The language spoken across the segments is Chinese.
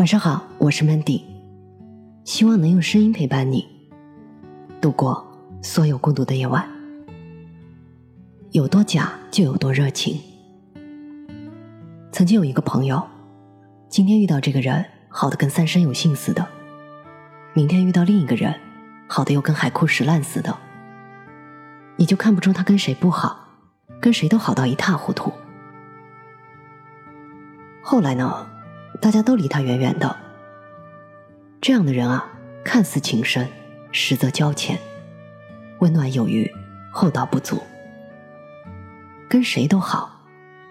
晚上好，我是 Mandy，希望能用声音陪伴你度过所有孤独的夜晚。有多假就有多热情。曾经有一个朋友，今天遇到这个人好的跟三生有幸似的，明天遇到另一个人好的又跟海枯石烂似的，你就看不出他跟谁不好，跟谁都好到一塌糊涂。后来呢？大家都离他远远的。这样的人啊，看似情深，实则交浅，温暖有余，厚道不足。跟谁都好，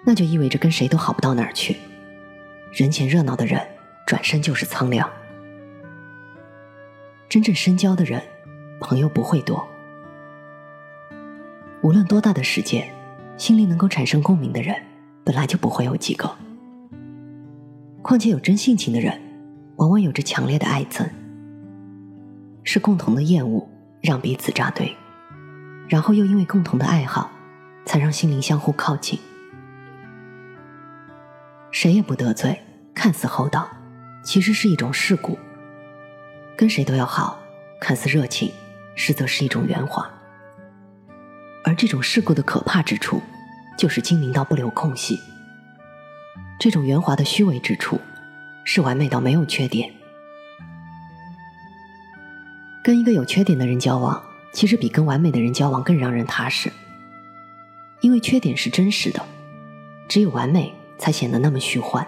那就意味着跟谁都好不到哪儿去。人前热闹的人，转身就是苍凉。真正深交的人，朋友不会多。无论多大的世界，心里能够产生共鸣的人，本来就不会有几个。况且有真性情的人，往往有着强烈的爱憎，是共同的厌恶让彼此扎堆，然后又因为共同的爱好，才让心灵相互靠近。谁也不得罪，看似厚道，其实是一种世故。跟谁都要好，看似热情，实则是一种圆滑。而这种世故的可怕之处，就是精明到不留空隙。这种圆滑的虚伪之处，是完美到没有缺点。跟一个有缺点的人交往，其实比跟完美的人交往更让人踏实，因为缺点是真实的，只有完美才显得那么虚幻。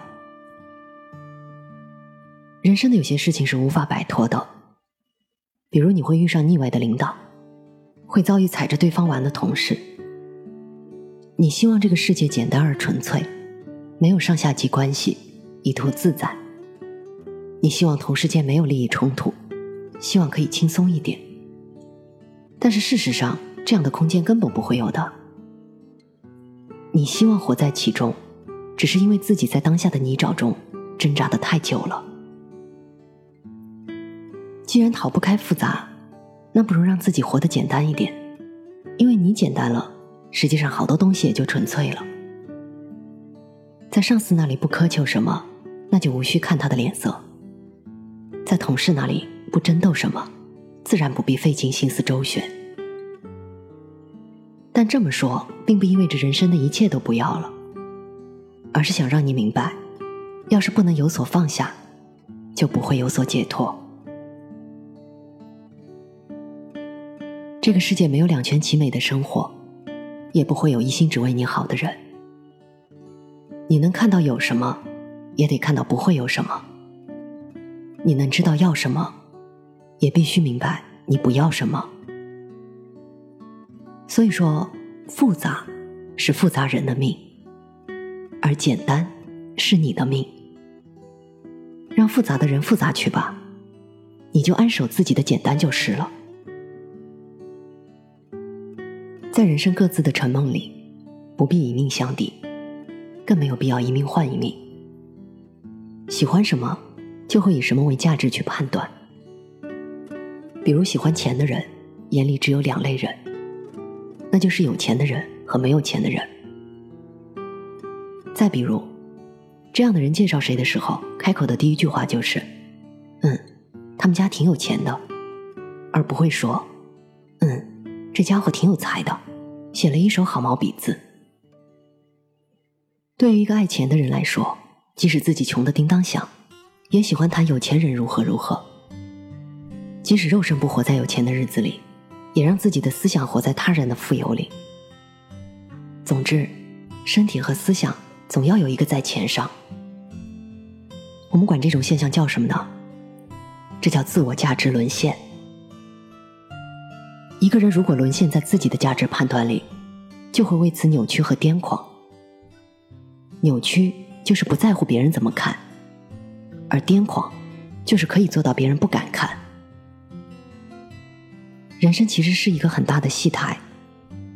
人生的有些事情是无法摆脱的，比如你会遇上腻歪的领导，会遭遇踩着对方玩的同事。你希望这个世界简单而纯粹。没有上下级关系，以图自在。你希望同事间没有利益冲突，希望可以轻松一点。但是事实上，这样的空间根本不会有的。你希望活在其中，只是因为自己在当下的泥沼中挣扎的太久了。既然逃不开复杂，那不如让自己活得简单一点，因为你简单了，实际上好多东西也就纯粹了。在上司那里不苛求什么，那就无需看他的脸色；在同事那里不争斗什么，自然不必费尽心思周旋。但这么说，并不意味着人生的一切都不要了，而是想让你明白，要是不能有所放下，就不会有所解脱。这个世界没有两全其美的生活，也不会有一心只为你好的人。你能看到有什么，也得看到不会有什么。你能知道要什么，也必须明白你不要什么。所以说，复杂是复杂人的命，而简单是你的命。让复杂的人复杂去吧，你就安守自己的简单就是了。在人生各自的沉梦里，不必以命相抵。更没有必要一命换一命。喜欢什么，就会以什么为价值去判断。比如喜欢钱的人，眼里只有两类人，那就是有钱的人和没有钱的人。再比如，这样的人介绍谁的时候，开口的第一句话就是：“嗯，他们家挺有钱的”，而不会说：“嗯，这家伙挺有才的，写了一手好毛笔字。”对于一个爱钱的人来说，即使自己穷得叮当响，也喜欢谈有钱人如何如何。即使肉身不活在有钱的日子里，也让自己的思想活在他人的富有里。总之，身体和思想总要有一个在钱上。我们管这种现象叫什么呢？这叫自我价值沦陷。一个人如果沦陷在自己的价值判断里，就会为此扭曲和癫狂。扭曲就是不在乎别人怎么看，而癫狂就是可以做到别人不敢看。人生其实是一个很大的戏台，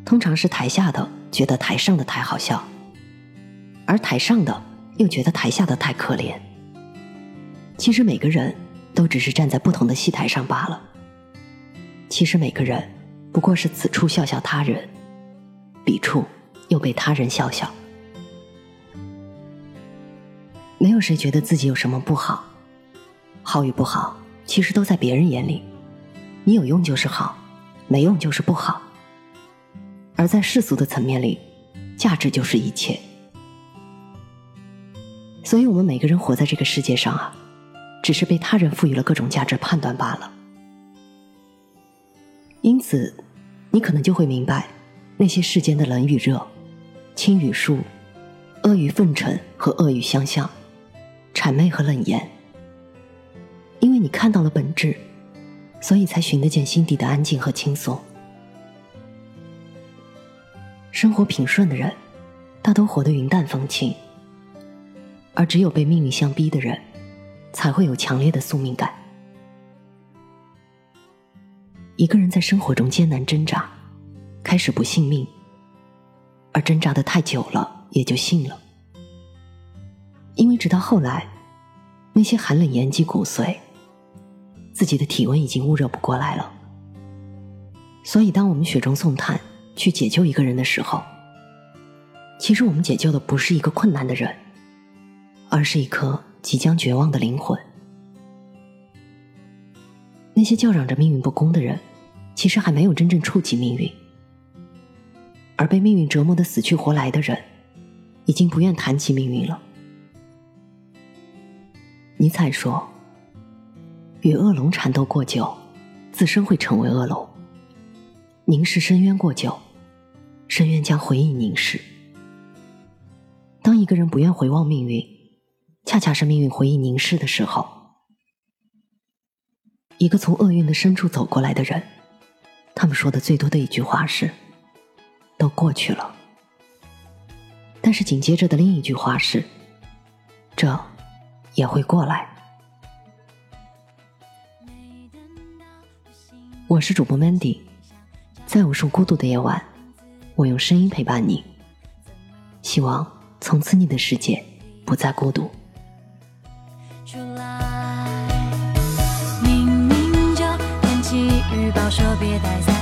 通常是台下的觉得台上的太好笑，而台上的又觉得台下的太可怜。其实每个人都只是站在不同的戏台上罢了。其实每个人不过是此处笑笑他人，彼处又被他人笑笑。没有谁觉得自己有什么不好，好与不好，其实都在别人眼里。你有用就是好，没用就是不好。而在世俗的层面里，价值就是一切。所以，我们每个人活在这个世界上啊，只是被他人赋予了各种价值判断罢了。因此，你可能就会明白，那些世间的冷与热、亲与疏、阿谀奉承和恶语相向、谄媚和冷言。因为你看到了本质，所以才寻得见心底的安静和轻松。生活平顺的人，大都活得云淡风轻。而只有被命运相逼的人，才会有强烈的宿命感。一个人在生活中艰难挣扎，开始不信命，而挣扎的太久了，也就信了。直到后来，那些寒冷延及骨髓，自己的体温已经捂热不过来了。所以，当我们雪中送炭去解救一个人的时候，其实我们解救的不是一个困难的人。而是一颗即将绝望的灵魂。那些叫嚷着命运不公的人，其实还没有真正触及命运；而被命运折磨的死去活来的人，已经不愿谈起命运了。尼采说：“与恶龙缠斗过久，自身会成为恶龙；凝视深渊过久，深渊将回应凝视。”当一个人不愿回望命运，恰恰是命运回忆凝视的时候，一个从厄运的深处走过来的人，他们说的最多的一句话是：“都过去了。”但是紧接着的另一句话是：“这也会过来。”我是主播 Mandy，在无数孤独的夜晚，我用声音陪伴你，希望从此你的世界不再孤独。说别待在。